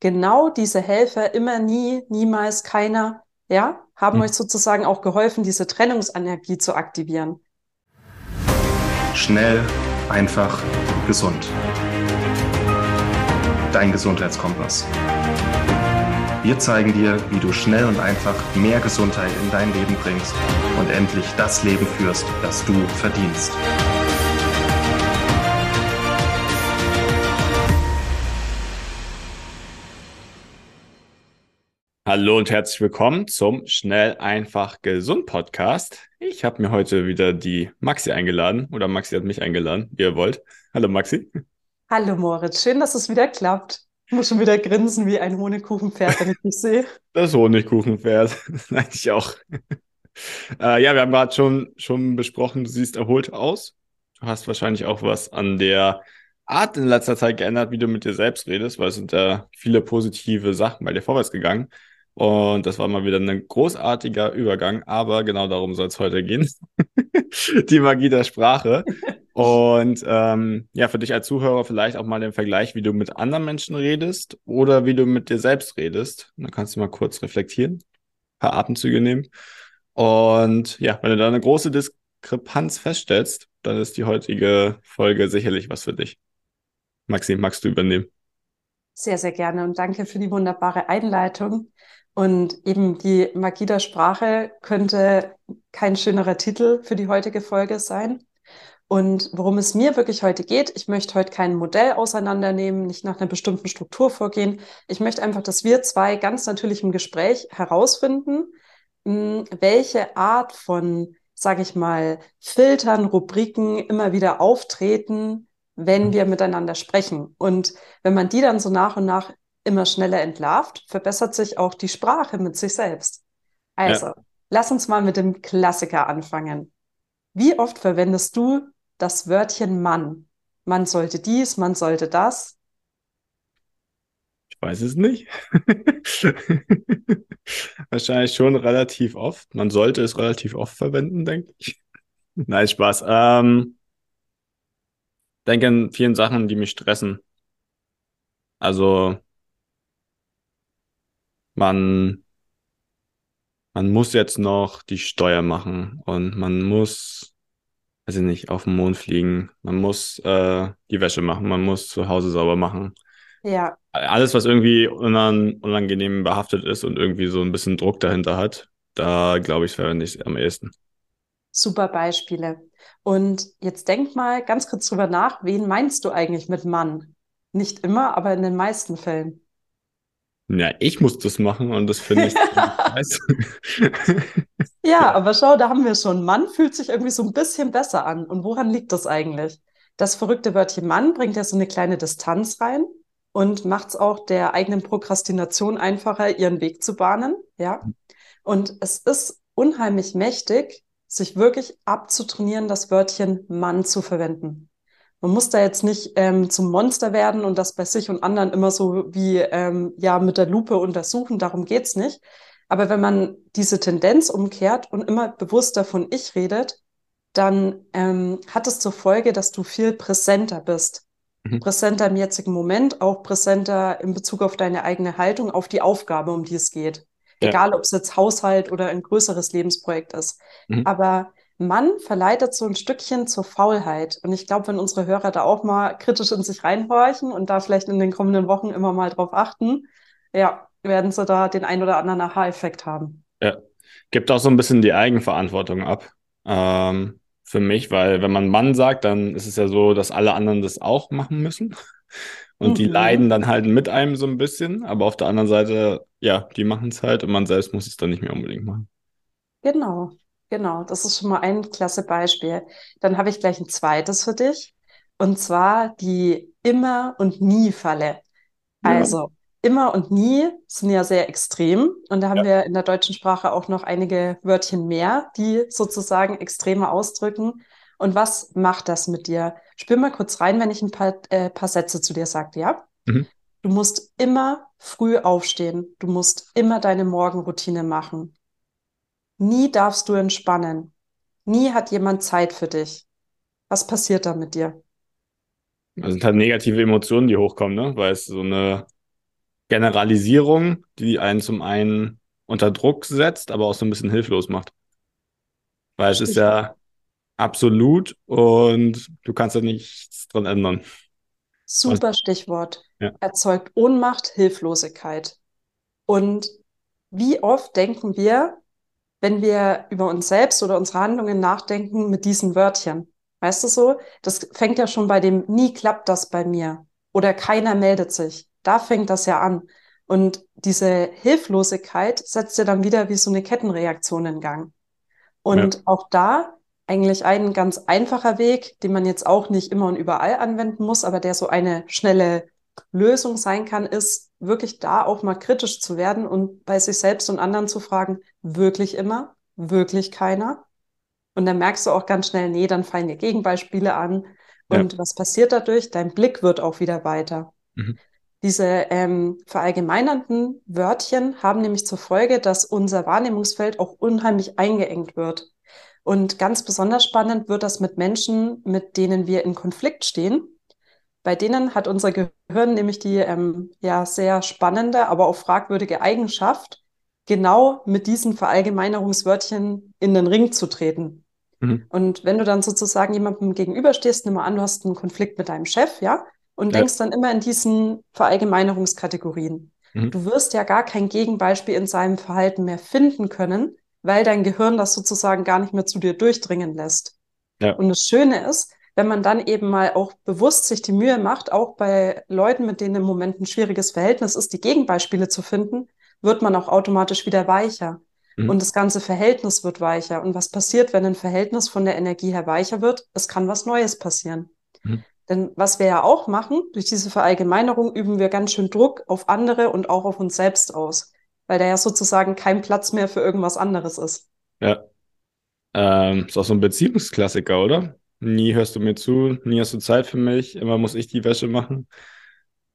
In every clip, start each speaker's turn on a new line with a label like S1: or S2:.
S1: genau diese Helfer, immer nie, niemals, keiner, ja, haben hm. euch sozusagen auch geholfen, diese Trennungsenergie zu aktivieren.
S2: Schnell, einfach, gesund. Dein Gesundheitskompass. Wir zeigen dir, wie du schnell und einfach mehr Gesundheit in dein Leben bringst und endlich das Leben führst, das du verdienst.
S3: Hallo und herzlich willkommen zum Schnell, einfach, gesund Podcast. Ich habe mir heute wieder die Maxi eingeladen oder Maxi hat mich eingeladen, wie ihr wollt. Hallo Maxi.
S1: Hallo Moritz, schön, dass es wieder klappt. Ich muss schon wieder grinsen wie ein Honigkuchenpferd, wenn ich dich sehe.
S3: Das Honigkuchenpferd, eigentlich auch. äh, ja, wir haben gerade schon, schon besprochen, du siehst erholt aus. Du hast wahrscheinlich auch was an der Art in letzter Zeit geändert, wie du mit dir selbst redest, weil es sind da viele positive Sachen bei dir vorwärts gegangen. Und das war mal wieder ein großartiger Übergang, aber genau darum soll es heute gehen. die Magie der Sprache. Und ähm, ja, für dich als Zuhörer vielleicht auch mal den Vergleich, wie du mit anderen Menschen redest oder wie du mit dir selbst redest. dann kannst du mal kurz reflektieren, ein paar Atemzüge nehmen. Und ja, wenn du da eine große Diskrepanz feststellst, dann ist die heutige Folge sicherlich was für dich. Maxim, magst du übernehmen?
S1: Sehr, sehr gerne und danke für die wunderbare Einleitung. Und eben die Magie der Sprache könnte kein schönerer Titel für die heutige Folge sein. Und worum es mir wirklich heute geht, ich möchte heute kein Modell auseinandernehmen, nicht nach einer bestimmten Struktur vorgehen. Ich möchte einfach, dass wir zwei ganz natürlich im Gespräch herausfinden, welche Art von, sage ich mal, Filtern, Rubriken immer wieder auftreten, wenn wir miteinander sprechen. Und wenn man die dann so nach und nach immer schneller entlarvt, verbessert sich auch die Sprache mit sich selbst. Also, ja. lass uns mal mit dem Klassiker anfangen. Wie oft verwendest du das Wörtchen Mann? Man sollte dies, man sollte das.
S3: Ich weiß es nicht. Wahrscheinlich schon relativ oft. Man sollte es relativ oft verwenden, denke ich. Nein, Spaß. Ähm, denke an vielen Sachen, die mich stressen. Also man, man muss jetzt noch die Steuer machen und man muss, weiß ich nicht, auf den Mond fliegen, man muss äh, die Wäsche machen, man muss zu Hause sauber machen.
S1: Ja.
S3: Alles, was irgendwie unan unangenehm behaftet ist und irgendwie so ein bisschen Druck dahinter hat, da glaube ich, verwende ich es am ehesten.
S1: Super Beispiele. Und jetzt denk mal ganz kurz drüber nach, wen meinst du eigentlich mit Mann? Nicht immer, aber in den meisten Fällen.
S3: Ja, ich muss das machen und das finde ich
S1: Ja, aber schau, da haben wir schon. Mann fühlt sich irgendwie so ein bisschen besser an. Und woran liegt das eigentlich? Das verrückte Wörtchen Mann bringt ja so eine kleine Distanz rein und macht es auch der eigenen Prokrastination einfacher, ihren Weg zu bahnen. Ja. Und es ist unheimlich mächtig, sich wirklich abzutrainieren, das Wörtchen Mann zu verwenden. Man muss da jetzt nicht ähm, zum Monster werden und das bei sich und anderen immer so wie ähm, ja mit der Lupe untersuchen, darum geht's nicht. Aber wenn man diese Tendenz umkehrt und immer bewusster von ich redet, dann ähm, hat es zur Folge, dass du viel präsenter bist. Mhm. Präsenter im jetzigen Moment, auch präsenter in Bezug auf deine eigene Haltung, auf die Aufgabe, um die es geht. Ja. Egal, ob es jetzt Haushalt oder ein größeres Lebensprojekt ist. Mhm. Aber Mann verleitet so ein Stückchen zur Faulheit. Und ich glaube, wenn unsere Hörer da auch mal kritisch in sich reinhorchen und da vielleicht in den kommenden Wochen immer mal drauf achten, ja, werden sie da den ein oder anderen Aha-Effekt haben.
S3: Ja, gibt auch so ein bisschen die Eigenverantwortung ab. Ähm, für mich, weil wenn man Mann sagt, dann ist es ja so, dass alle anderen das auch machen müssen. Und mhm. die leiden dann halt mit einem so ein bisschen, aber auf der anderen Seite, ja, die machen es halt und man selbst muss es dann nicht mehr unbedingt machen.
S1: Genau. Genau, das ist schon mal ein klasse Beispiel. Dann habe ich gleich ein zweites für dich. Und zwar die Immer- und Nie-Falle. Ja. Also immer und nie sind ja sehr extrem. Und da haben ja. wir in der deutschen Sprache auch noch einige Wörtchen mehr, die sozusagen extremer ausdrücken. Und was macht das mit dir? Spür mal kurz rein, wenn ich ein paar, äh, paar Sätze zu dir sage, ja? Mhm. Du musst immer früh aufstehen. Du musst immer deine Morgenroutine machen. Nie darfst du entspannen. Nie hat jemand Zeit für dich. Was passiert da mit dir?
S3: Das sind halt negative Emotionen, die hochkommen, ne? Weil es so eine, Generalisierung, die einen zum einen unter Druck setzt, aber auch so ein bisschen hilflos macht. Weil es ist ja absolut und du kannst ja nichts dran ändern.
S1: Super Stichwort.
S3: Ja.
S1: Erzeugt Ohnmacht, Hilflosigkeit. Und wie oft denken wir, wenn wir über uns selbst oder unsere Handlungen nachdenken mit diesen Wörtchen? Weißt du so? Das fängt ja schon bei dem nie klappt das bei mir oder keiner meldet sich. Da fängt das ja an. Und diese Hilflosigkeit setzt ja dann wieder wie so eine Kettenreaktion in Gang. Und ja. auch da eigentlich ein ganz einfacher Weg, den man jetzt auch nicht immer und überall anwenden muss, aber der so eine schnelle Lösung sein kann, ist wirklich da auch mal kritisch zu werden und bei sich selbst und anderen zu fragen, wirklich immer, wirklich keiner. Und dann merkst du auch ganz schnell, nee, dann fallen dir Gegenbeispiele an. Und ja. was passiert dadurch? Dein Blick wird auch wieder weiter. Mhm. Diese ähm, verallgemeinernden Wörtchen haben nämlich zur Folge, dass unser Wahrnehmungsfeld auch unheimlich eingeengt wird. Und ganz besonders spannend wird das mit Menschen, mit denen wir in Konflikt stehen. Bei denen hat unser Gehirn nämlich die ähm, ja sehr spannende, aber auch fragwürdige Eigenschaft, genau mit diesen Verallgemeinerungswörtchen in den Ring zu treten. Mhm. Und wenn du dann sozusagen jemandem gegenüberstehst, nimm mal an, du hast einen Konflikt mit deinem Chef, ja, und ja. denkst dann immer in diesen Verallgemeinerungskategorien. Mhm. Du wirst ja gar kein Gegenbeispiel in seinem Verhalten mehr finden können, weil dein Gehirn das sozusagen gar nicht mehr zu dir durchdringen lässt. Ja. Und das Schöne ist, wenn man dann eben mal auch bewusst sich die Mühe macht, auch bei Leuten, mit denen im Moment ein schwieriges Verhältnis ist, die Gegenbeispiele zu finden, wird man auch automatisch wieder weicher. Mhm. Und das ganze Verhältnis wird weicher. Und was passiert, wenn ein Verhältnis von der Energie her weicher wird? Es kann was Neues passieren. Mhm. Denn was wir ja auch machen, durch diese Verallgemeinerung üben wir ganz schön Druck auf andere und auch auf uns selbst aus weil da ja sozusagen kein Platz mehr für irgendwas anderes ist.
S3: Ja. Ähm, ist auch so ein Beziehungsklassiker, oder? Nie hörst du mir zu, nie hast du Zeit für mich, immer muss ich die Wäsche machen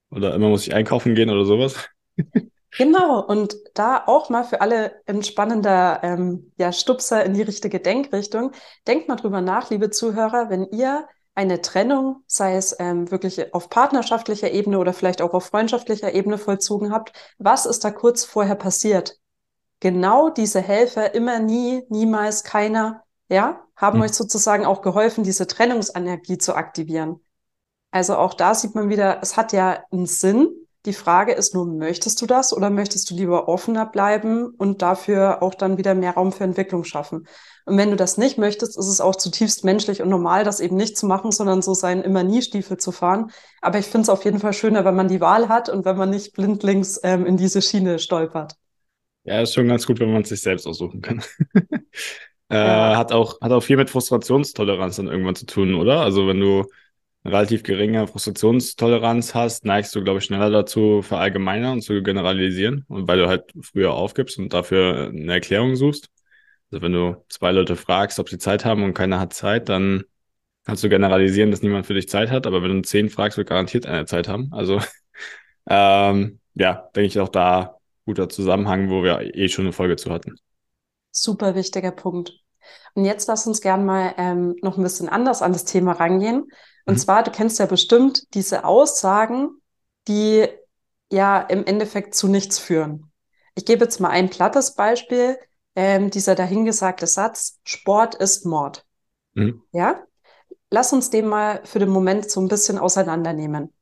S3: oder immer muss ich einkaufen gehen oder sowas.
S1: Genau, und da auch mal für alle ein spannender ähm, ja, Stupser in die richtige Denkrichtung. Denkt mal drüber nach, liebe Zuhörer, wenn ihr eine Trennung, sei es ähm, wirklich auf partnerschaftlicher Ebene oder vielleicht auch auf freundschaftlicher Ebene vollzogen habt, was ist da kurz vorher passiert? Genau diese Helfer, immer nie, niemals, keiner, ja, haben mhm. euch sozusagen auch geholfen, diese Trennungsenergie zu aktivieren. Also auch da sieht man wieder, es hat ja einen Sinn, die Frage ist nur, möchtest du das oder möchtest du lieber offener bleiben und dafür auch dann wieder mehr Raum für Entwicklung schaffen? Und wenn du das nicht möchtest, ist es auch zutiefst menschlich und normal, das eben nicht zu machen, sondern so seinen Immer-Nie-Stiefel zu fahren. Aber ich finde es auf jeden Fall schöner, wenn man die Wahl hat und wenn man nicht blindlings ähm, in diese Schiene stolpert.
S3: Ja, ist schon ganz gut, wenn man es sich selbst aussuchen kann. äh, ja. hat, auch, hat auch viel mit Frustrationstoleranz dann irgendwann zu tun, oder? Also wenn du relativ geringe Frustrationstoleranz hast, neigst du, glaube ich, schneller dazu, verallgemeinern und zu generalisieren. Und weil du halt früher aufgibst und dafür eine Erklärung suchst. Also wenn du zwei Leute fragst, ob sie Zeit haben und keiner hat Zeit, dann kannst du generalisieren, dass niemand für dich Zeit hat. Aber wenn du zehn fragst, wird garantiert einer Zeit haben. Also ähm, ja, denke ich auch da guter Zusammenhang, wo wir eh schon eine Folge zu hatten.
S1: Super wichtiger Punkt. Und jetzt lass uns gern mal ähm, noch ein bisschen anders an das Thema rangehen. Und mhm. zwar, du kennst ja bestimmt diese Aussagen, die ja im Endeffekt zu nichts führen. Ich gebe jetzt mal ein plattes Beispiel. Ähm, dieser dahingesagte Satz, Sport ist Mord. Mhm. Ja? Lass uns den mal für den Moment so ein bisschen auseinandernehmen.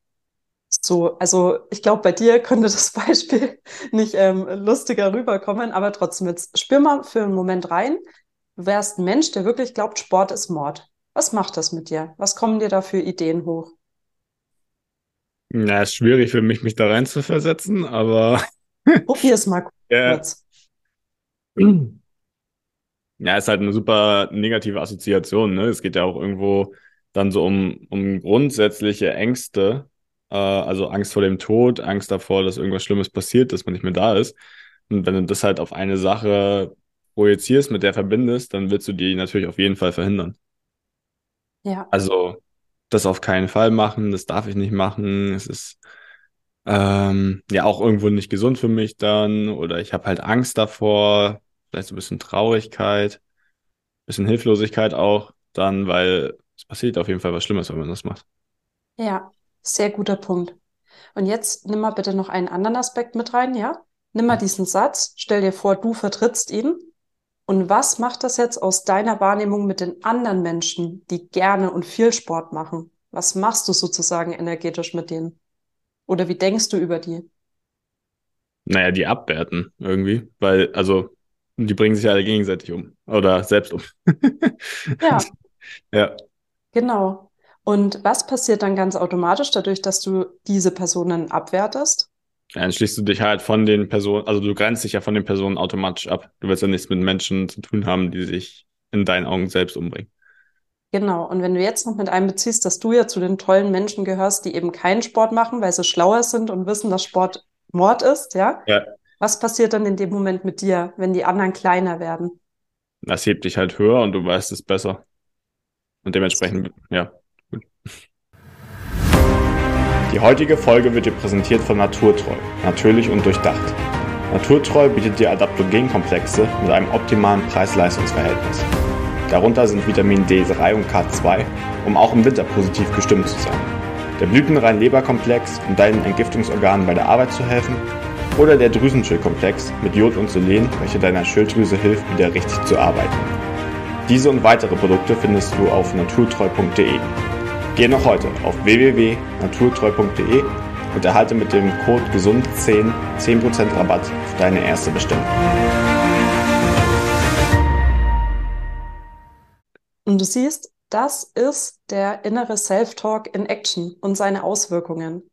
S1: So, also ich glaube, bei dir könnte das Beispiel nicht ähm, lustiger rüberkommen, aber trotzdem jetzt spür mal für einen Moment rein. Du wärst ein Mensch, der wirklich glaubt, Sport ist Mord. Was macht das mit dir? Was kommen dir da für Ideen hoch?
S3: Na, ist schwierig für mich, mich da rein zu versetzen, aber.
S1: Probier es mal kurz.
S3: Ja, ist halt eine super negative Assoziation. Ne? Es geht ja auch irgendwo dann so um, um grundsätzliche Ängste, äh, also Angst vor dem Tod, Angst davor, dass irgendwas Schlimmes passiert, dass man nicht mehr da ist. Und wenn du das halt auf eine Sache projizierst, mit der verbindest, dann willst du die natürlich auf jeden Fall verhindern.
S1: Ja.
S3: Also das auf keinen Fall machen, das darf ich nicht machen. Es ist ähm, ja auch irgendwo nicht gesund für mich dann oder ich habe halt Angst davor, vielleicht so ein bisschen Traurigkeit, ein bisschen Hilflosigkeit auch dann, weil es passiert auf jeden Fall was Schlimmes, wenn man das macht.
S1: Ja, sehr guter Punkt. Und jetzt nimm mal bitte noch einen anderen Aspekt mit rein, ja? Nimm mal diesen Satz, stell dir vor, du vertrittst ihn. Und was macht das jetzt aus deiner Wahrnehmung mit den anderen Menschen, die gerne und viel Sport machen? Was machst du sozusagen energetisch mit denen? Oder wie denkst du über die?
S3: Naja, die abwerten irgendwie, weil, also, die bringen sich alle gegenseitig um oder selbst um.
S1: Ja,
S3: Ja,
S1: genau. Und was passiert dann ganz automatisch dadurch, dass du diese Personen abwertest?
S3: dann schließt du dich halt von den Personen, also du grenzt dich ja von den Personen automatisch ab. Du willst ja nichts mit Menschen zu tun haben, die sich in deinen Augen selbst umbringen.
S1: Genau. Und wenn du jetzt noch mit einbeziehst, dass du ja zu den tollen Menschen gehörst, die eben keinen Sport machen, weil sie schlauer sind und wissen, dass Sport Mord ist, ja?
S3: Ja.
S1: Was passiert dann in dem Moment mit dir, wenn die anderen kleiner werden?
S3: Das hebt dich halt höher und du weißt es besser. Und dementsprechend, ja. Die heutige Folge wird dir präsentiert von Naturtreu, natürlich und durchdacht. Naturtreu bietet dir Adaptogenkomplexe mit einem optimalen Preis-Leistungs-Verhältnis. Darunter sind Vitamin D3 und K2, um auch im Winter positiv gestimmt zu sein. Der blütenrein Leberkomplex, um deinen Entgiftungsorganen bei der Arbeit zu helfen. Oder der Drüsenschildkomplex mit Jod und Selen, welcher deiner Schilddrüse hilft, wieder richtig zu arbeiten. Diese und weitere Produkte findest du auf naturtreu.de. Geh noch heute auf www.naturtreu.de und erhalte mit dem Code GESUND10 10% Rabatt auf deine erste Bestellung.
S1: Und du siehst, das ist der innere Self-Talk in Action und seine Auswirkungen.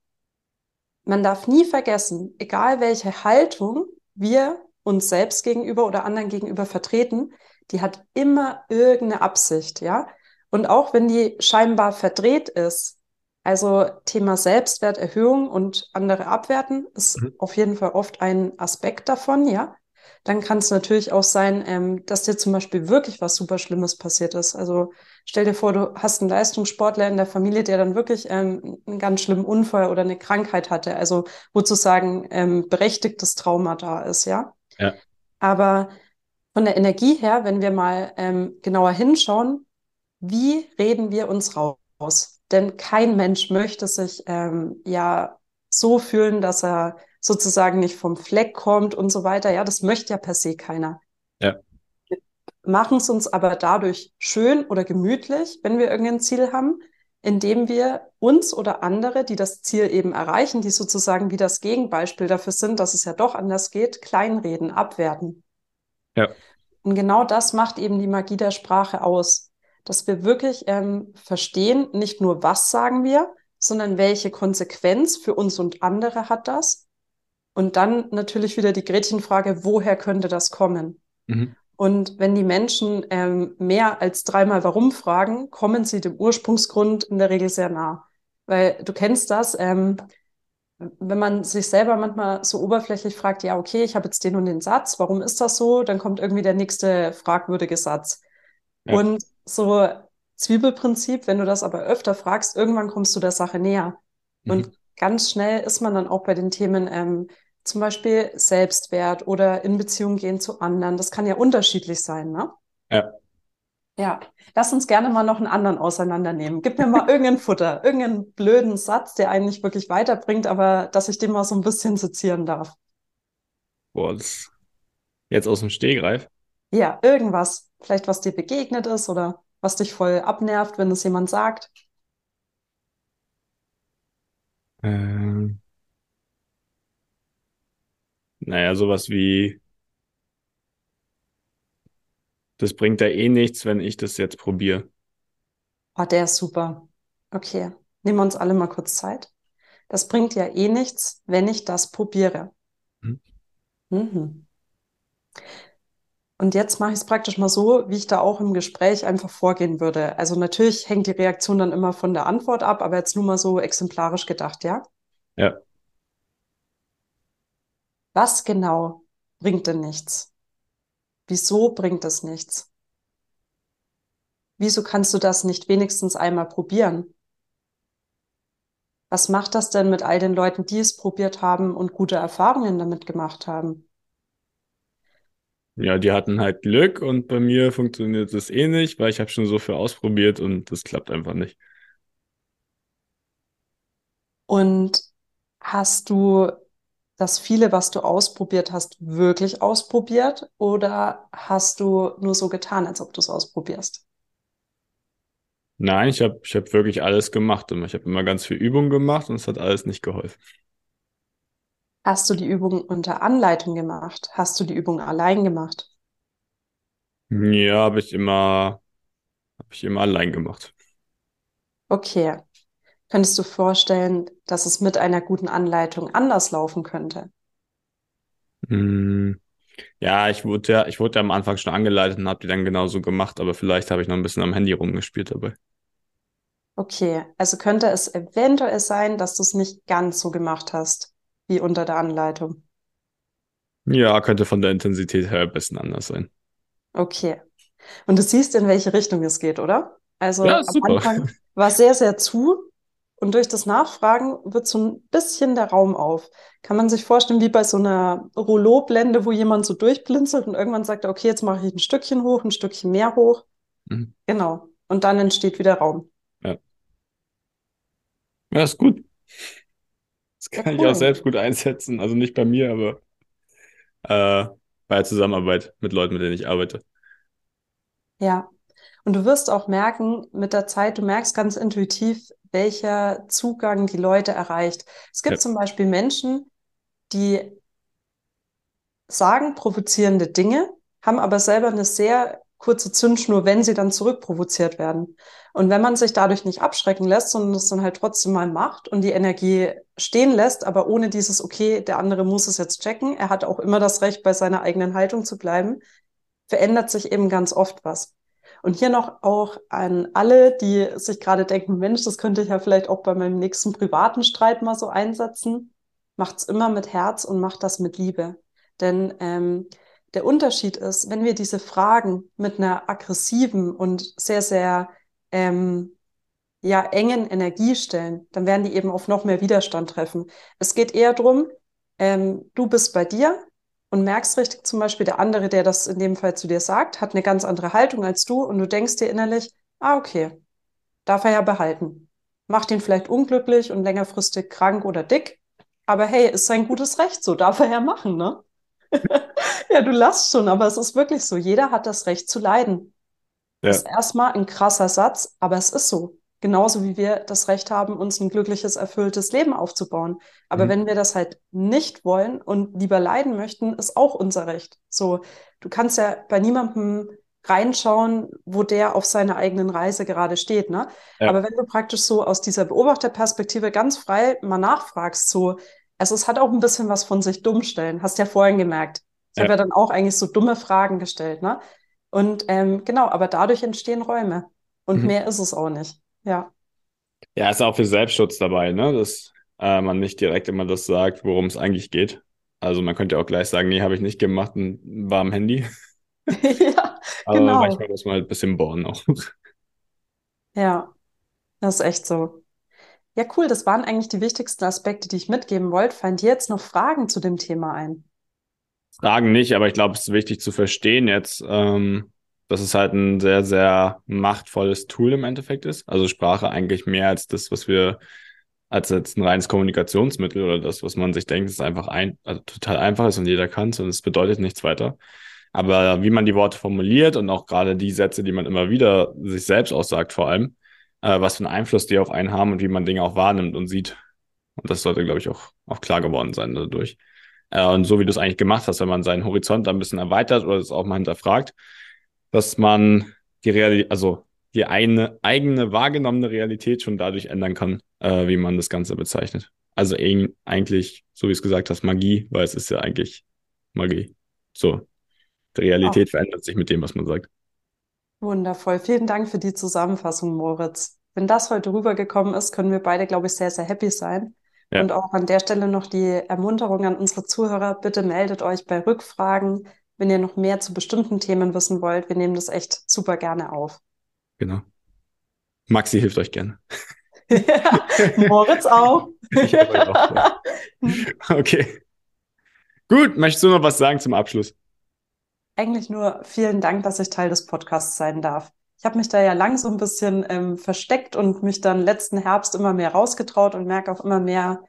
S1: Man darf nie vergessen, egal welche Haltung wir uns selbst gegenüber oder anderen gegenüber vertreten, die hat immer irgendeine Absicht, ja? Und auch wenn die scheinbar verdreht ist, also Thema Selbstwerterhöhung und andere abwerten, ist
S3: Mhm.
S1: auf jeden Fall oft ein Aspekt davon, ja? Dann kann es natürlich auch sein, ähm, dass dir zum Beispiel wirklich was super Schlimmes passiert ist. Also stell dir vor, du hast einen Leistungssportler in der Familie, der dann wirklich ähm, einen ganz schlimmen Unfall oder eine Krankheit hatte, also wo zu sagen ähm, berechtigtes Trauma da ist, ja.
S3: Ja.
S1: Aber von der Energie her, wenn wir mal ähm, genauer hinschauen, wie reden wir uns raus? Denn kein Mensch möchte sich ähm, ja so fühlen, dass er sozusagen nicht vom Fleck kommt und so weiter. Ja, das möchte ja per se keiner.
S3: Ja.
S1: Wir machen es uns aber dadurch schön oder gemütlich, wenn wir irgendein Ziel haben, indem wir uns oder andere, die das Ziel eben erreichen, die sozusagen wie das Gegenbeispiel dafür sind, dass es ja doch anders geht, kleinreden, abwerten.
S3: Ja.
S1: Und genau das macht eben die Magie der Sprache aus, dass wir wirklich ähm, verstehen, nicht nur was sagen wir, sondern welche Konsequenz für uns und andere hat das. Und dann natürlich wieder die Gretchenfrage, woher könnte das kommen?
S3: Mhm.
S1: Und wenn die Menschen ähm, mehr als dreimal warum fragen, kommen sie dem Ursprungsgrund in der Regel sehr nah. Weil du kennst das, ähm, wenn man sich selber manchmal so oberflächlich fragt, ja, okay, ich habe jetzt den und den Satz, warum ist das so? Dann kommt irgendwie der nächste fragwürdige Satz.
S3: Ja.
S1: Und so Zwiebelprinzip, wenn du das aber öfter fragst, irgendwann kommst du der Sache näher.
S3: Mhm.
S1: Und ganz schnell ist man dann auch bei den Themen ähm, zum Beispiel Selbstwert oder in Beziehung gehen zu anderen. Das kann ja unterschiedlich sein, ne?
S3: Ja.
S1: Ja, lass uns gerne mal noch einen anderen auseinandernehmen. Gib mir mal irgendein Futter, irgendeinen blöden Satz, der einen nicht wirklich weiterbringt, aber dass ich den mal so ein bisschen sezieren darf.
S3: Boah, das jetzt aus dem Stehgreif.
S1: Ja, irgendwas. Vielleicht was dir begegnet ist oder was dich voll abnervt, wenn es jemand sagt.
S3: Ähm, naja, sowas wie, das bringt ja eh nichts, wenn ich das jetzt probiere.
S1: Oh, der ist super. Okay, nehmen wir uns alle mal kurz Zeit. Das bringt ja eh nichts, wenn ich das probiere.
S3: Mhm.
S1: Mhm. Und jetzt mache ich es praktisch mal so, wie ich da auch im Gespräch einfach vorgehen würde. Also natürlich hängt die Reaktion dann immer von der Antwort ab, aber jetzt nur mal so exemplarisch gedacht, ja?
S3: Ja.
S1: Was genau bringt denn nichts? Wieso bringt es nichts? Wieso kannst du das nicht wenigstens einmal probieren? Was macht das denn mit all den Leuten, die es probiert haben und gute Erfahrungen damit gemacht haben?
S3: Ja, die hatten halt Glück und bei mir funktioniert das eh nicht, weil ich habe schon so viel ausprobiert und das klappt einfach nicht.
S1: Und hast du das viele, was du ausprobiert hast, wirklich ausprobiert oder hast du nur so getan, als ob du es ausprobierst?
S3: Nein, ich habe ich hab wirklich alles gemacht. Ich habe immer ganz viel Übung gemacht und es hat alles nicht geholfen.
S1: Hast du die Übung unter Anleitung gemacht? Hast du die Übung allein gemacht?
S3: Ja, habe ich immer, habe ich immer allein gemacht.
S1: Okay. Könntest du vorstellen, dass es mit einer guten Anleitung anders laufen könnte?
S3: Hm, ja, ich wurde ja, ich wurde ja am Anfang schon angeleitet und habe die dann genauso gemacht, aber vielleicht habe ich noch ein bisschen am Handy rumgespielt dabei.
S1: Okay, also könnte es eventuell sein, dass du es nicht ganz so gemacht hast wie unter der Anleitung.
S3: Ja, könnte von der Intensität her ein bisschen anders sein.
S1: Okay. Und du siehst, in welche Richtung es geht, oder? Also
S3: Ja,
S1: am
S3: super.
S1: Anfang war sehr, sehr zu und durch das Nachfragen wird so ein bisschen der Raum auf. Kann man sich vorstellen, wie bei so einer Rouleau-Blende, wo jemand so durchblinzelt und irgendwann sagt okay, jetzt mache ich ein Stückchen hoch, ein Stückchen mehr hoch.
S3: Mhm.
S1: Genau. Und dann entsteht wieder Raum.
S3: Ja. Ja, ist gut. Das kann ich auch
S1: cool.
S3: selbst gut einsetzen. Also nicht bei mir, aber äh, bei der Zusammenarbeit mit Leuten, mit denen ich arbeite.
S1: Ja. Und du wirst auch merken, mit der Zeit, du merkst ganz intuitiv, welcher Zugang die Leute erreicht. Es gibt
S3: Ja.
S1: zum Beispiel Menschen, die sagen provozierende Dinge, haben aber selber eine sehr kurze Zündschnur, wenn sie dann zurückprovoziert werden. Und wenn man sich dadurch nicht abschrecken lässt, sondern es dann halt trotzdem mal macht und die Energie stehen lässt, aber ohne dieses, okay, der andere muss es jetzt checken, er hat auch immer das Recht, bei seiner eigenen Haltung zu bleiben, verändert sich eben ganz oft was. Und hier noch auch an alle, die sich gerade denken, Mensch, das könnte ich ja vielleicht auch bei meinem nächsten privaten Streit mal so einsetzen. Macht's immer mit Herz und macht das mit Liebe. Denn ähm, der Unterschied ist, wenn wir diese Fragen mit einer aggressiven und sehr, sehr ähm, ja, engen Energie stellen, dann werden die eben auf noch mehr Widerstand treffen. Es geht eher drum, ähm, du bist bei dir und merkst richtig zum Beispiel, der andere, der das in dem Fall zu dir sagt, hat eine ganz andere Haltung als du und du denkst dir innerlich, ah, okay, darf er ja behalten. Macht ihn vielleicht unglücklich und längerfristig krank oder dick, aber hey, ist sein gutes Recht, so darf er ja machen, ne? Ja, du lachst schon, aber es ist wirklich so. Jeder hat das Recht zu leiden.
S3: Ja.
S1: Ist erstmal ein krasser Satz, aber es ist so. Genauso wie wir das Recht haben, uns ein glückliches, erfülltes Leben aufzubauen. Aber
S3: Mhm.
S1: wenn wir das halt nicht wollen und lieber leiden möchten, ist auch unser Recht. So, du kannst ja bei niemandem reinschauen, wo der auf seiner eigenen Reise gerade steht, ne?
S3: Ja.
S1: Aber wenn du praktisch so aus dieser Beobachterperspektive ganz frei mal nachfragst, so, also es hat auch ein bisschen was von sich dumm stellen. Hast ja vorhin gemerkt. Ich
S3: Ja.
S1: habe ja dann auch eigentlich so dumme Fragen gestellt, ne? Und ähm, genau, aber dadurch entstehen Räume. Und
S3: Mhm.
S1: mehr ist es auch nicht. Ja.
S3: Ja, ist auch für Selbstschutz dabei, ne? Dass äh, man nicht direkt immer das sagt, worum es eigentlich geht. Also man könnte auch gleich sagen, nee, habe ich nicht gemacht und war am Handy.
S1: Ja,
S3: Aber
S1: genau.
S3: manchmal muss man halt ein bisschen bohren auch.
S1: Ja, das ist echt so. Ja, cool. Das waren eigentlich die wichtigsten Aspekte, die ich mitgeben wollte. Fallen dir jetzt noch Fragen zu dem Thema ein?
S3: Fragen nicht, aber ich glaube, es ist wichtig zu verstehen jetzt, ähm, dass es halt ein sehr, sehr machtvolles Tool im Endeffekt ist. Also Sprache eigentlich mehr als das, was wir als jetzt ein reines Kommunikationsmittel oder das, was man sich denkt, ist einfach ein, also total einfach ist und jeder kann es und es bedeutet nichts weiter. Aber wie man die Worte formuliert und auch gerade die Sätze, die man immer wieder sich selbst aussagt, vor allem, äh, was für einen Einfluss die auf einen haben und wie man Dinge auch wahrnimmt und sieht. Und das sollte, glaube ich, auch, auch klar geworden sein dadurch. Äh, und so wie du es eigentlich gemacht hast, wenn man seinen Horizont ein bisschen erweitert oder es auch mal hinterfragt, dass man die Realität, also die eine eigene wahrgenommene Realität schon dadurch ändern kann, äh, wie man das Ganze bezeichnet. Also eig- eigentlich, so wie es gesagt hast, Magie, weil es ist ja eigentlich Magie. So, die Realität verändert sich mit dem, was man sagt.
S1: Wundervoll. Vielen Dank für die Zusammenfassung, Moritz. Wenn das heute rübergekommen ist, können wir beide, glaube ich, sehr, sehr happy sein.
S3: Ja.
S1: Und auch an der Stelle noch die Ermunterung an unsere Zuhörer. Bitte meldet euch bei Rückfragen, wenn ihr noch mehr zu bestimmten Themen wissen wollt. Wir nehmen das echt super gerne auf.
S3: Genau. Maxi hilft euch gerne.
S1: Moritz auch.
S3: Ich auch. Okay. Gut, möchtest du noch was sagen zum Abschluss?
S1: Eigentlich nur vielen Dank, dass ich Teil des Podcasts sein darf. Ich habe mich da ja lang so ein bisschen ähm, versteckt und mich dann letzten Herbst immer mehr rausgetraut und merke auch immer mehr,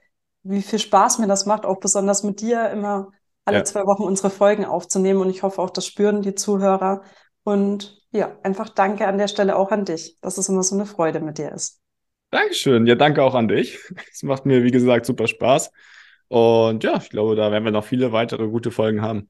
S1: wie viel Spaß mir das macht, auch besonders mit dir immer alle
S3: Ja.
S1: zwei Wochen unsere Folgen aufzunehmen. Und ich hoffe auch, das spüren die Zuhörer. Und ja, einfach danke an der Stelle auch an dich, dass es immer so eine Freude mit dir ist.
S3: Dankeschön. Ja, danke auch an dich. Es macht mir, wie gesagt, super Spaß. Und ja, ich glaube, da werden wir noch viele weitere gute Folgen haben.